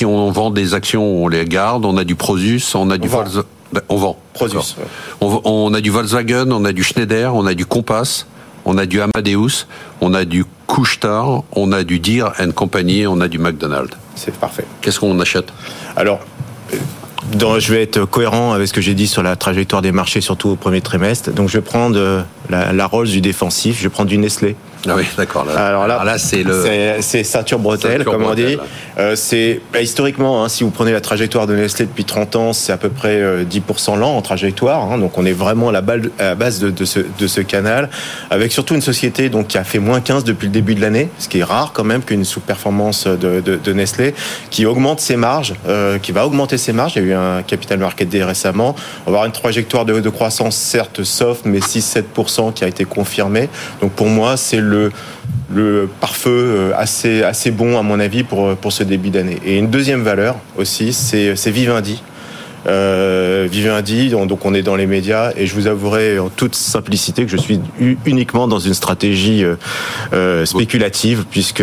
si on vend des actions, on les garde. On a du Prosus, on a du Volkswagen. On vend. Prosus. On, on, a du Volkswagen, on a du Schneider, on a du Compass, on a du Amadeus, on a du Couchetard, on a du Deere and Company, on a du McDonald's. C'est parfait. Qu'est-ce qu'on achète? Alors, je vais être cohérent avec ce que j'ai dit sur la trajectoire des marchés, surtout au premier trimestre. Donc, je vais prendre euh, la, la Rolls du défensif, je vais prendre du Nestlé. Ah oui, d'accord. Alors là, là c'est le c'est ceinture bretelle, comme on dit. Euh, c'est bah, historiquement, hein, si vous prenez la trajectoire de Nestlé depuis 30 ans, c'est à peu près 10% euh, lent en trajectoire. Hein, donc on est vraiment à la, balle, à la base de, de, ce, de ce canal, avec surtout une société donc qui a fait moins 15 depuis le début de l'année, ce qui est rare quand même qu'une sous-performance de, de, de, Nestlé, qui augmente ses marges, euh, qui va augmenter ses marges. Il y a eu un capital market day récemment. On va avoir une trajectoire de, croissance certes soft, mais 6-7% qui a été confirmée. Donc pour moi, c'est le, le pare-feu euh, assez, assez bon, à mon avis, pour, pour ce début d'année. Et une deuxième valeur aussi, c'est Vivendi euh, Vivendi, donc on est dans les médias, et je vous avouerai en toute simplicité que je suis uniquement dans une stratégie euh, euh spéculative, puisque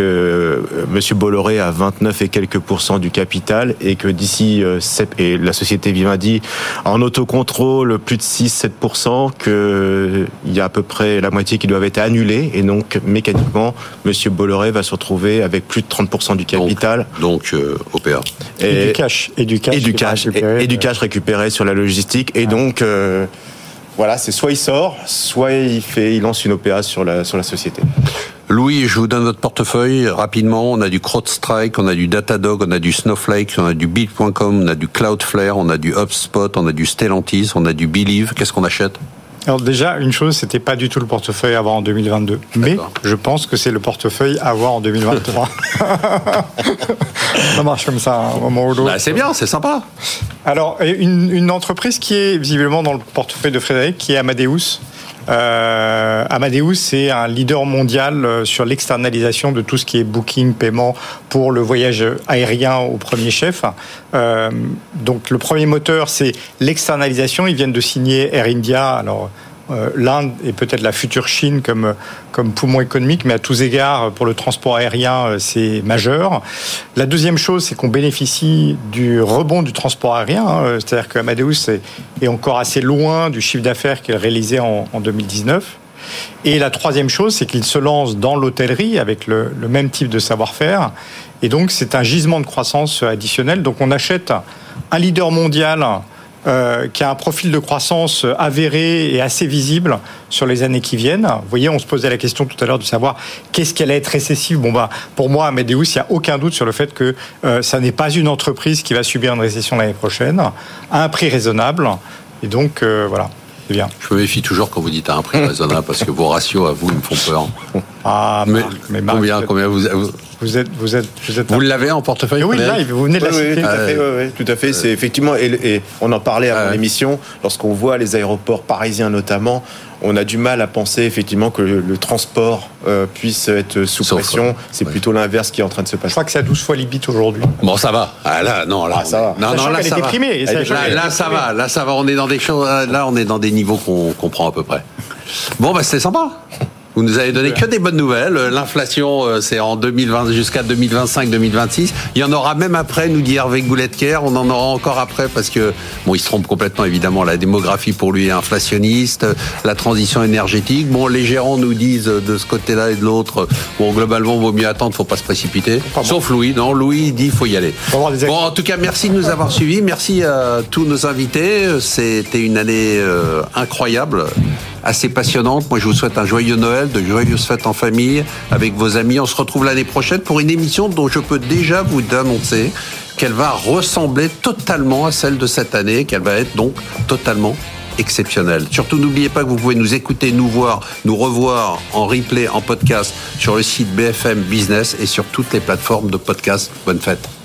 Monsieur Bolloré a 29 et quelques pourcents du capital, et que d'ici euh, et la société Vivendi en autocontrôle plus de 6-7%, qu'il y a à peu près la moitié qui doivent être annulés, et donc mécaniquement Monsieur Bolloré va se retrouver avec plus de 30% du capital. Donc, donc OPA. Et, et, du cash. Et du cash. Et du cash. Et, et du cash récupéré sur la logistique. Et donc, euh, voilà, c'est soit il sort, soit il, fait, il lance une OPA sur la, sur la société. Louis, je vous donne notre portefeuille rapidement. On a du CrowdStrike, on a du Datadog, on a du Snowflake, on a du Build.com, on a du Cloudflare, on a du HubSpot, on a du Stellantis, on a du Believe. Qu'est-ce qu'on achète? Alors déjà, une chose, c'était pas du tout le portefeuille à avoir en 2022, mais je pense que c'est le portefeuille à avoir en 2023. ça marche comme ça, hein, un moment ou l'autre. Bah, c'est bien, c'est sympa. Alors, une, entreprise qui est visiblement dans le portefeuille de Frédéric, qui est Amadeus. Euh, Amadeus, c'est un leader mondial euh, sur l'externalisation de tout ce qui est booking, paiement pour le voyage aérien au premier chef. Euh, donc le premier moteur, c'est l'externalisation. Ils viennent de signer Air India. Alors l'Inde est peut-être la future Chine comme, comme poumon économique, mais à tous égards, pour le transport aérien, euh, c'est majeur. La deuxième chose, c'est qu'on bénéficie du rebond du transport aérien, hein. c'est-à-dire qu'Amadeus est, encore assez loin du chiffre d'affaires qu'il réalisait en, en 2019. Et la troisième chose, c'est qu'il se lance dans l'hôtellerie avec le, le, même type de savoir-faire. Et donc, c'est un gisement de croissance additionnel. Donc, on achète un leader mondial euh, qui a un profil de croissance avéré et assez visible sur les années qui viennent. Vous voyez, on se posait la question tout à l'heure de savoir qu'est-ce qu'elle allait être récessive. Bon, bah, pour moi, Amadeus, il n'y a aucun doute sur le fait que euh, ça n'est pas une entreprise qui va subir une récession l'année prochaine, à un prix raisonnable. Et donc, euh, voilà. Bien. Je me méfie toujours quand vous dites à un prix raisonnable parce que vos ratios à vous me font peur. Ah, mais, mais Marc, combien, combien vous, vous, vous êtes, vous êtes, vous êtes. Vous l'avez en portefeuille Oui, là, vous venez de la oui, citer. Oui, tout à fait. Oui, oui, tout à fait. C'est effectivement, et, et, on en parlait avant l'émission, lorsqu'on voit les aéroports parisiens notamment, on a du mal à penser effectivement que le, le transport euh, puisse être sous Sauf pression. C'est oui. plutôt l'inverse qui est en train de se passer. Je crois que c'est à 12 fois l'IBIT aujourd'hui. Bon, ça va. Ah, là, non, là, ah, ça va. Non, non, là, ça va. Primée, là, là, là ça va. Là, ça va. On est dans des choses. Là, on est dans des niveaux qu'on comprend à peu près. Bon, bah, c'était sympa. Vous nous avez donné que des bonnes nouvelles. L'inflation, euh, c'est en 2020 jusqu'à 2025-2026. Il y en aura même après, nous dit Hervé Gouletker. On en aura encore après parce que, bon, il se trompe complètement, évidemment. La démographie pour lui est inflationniste. La transition énergétique. Bon, les gérants nous disent de ce côté-là et de l'autre, bon, globalement, vaut mieux attendre, faut pas se précipiter. Sauf Louis. Non, Louis dit, faut y aller. Bon, en tout cas, merci de nous avoir suivis. Merci à tous nos invités. C'était une année euh, incroyable assez passionnante. Moi, je vous souhaite un joyeux Noël, de joyeuses fêtes en famille avec vos amis. On se retrouve l'année prochaine pour une émission dont je peux déjà vous annoncer qu'elle va ressembler totalement à celle de cette année, qu'elle va être donc totalement exceptionnelle. Surtout, n'oubliez pas que vous pouvez nous écouter, nous voir, nous revoir en replay, en podcast sur le site BFM Business et sur toutes les plateformes de podcast. Bonne fête.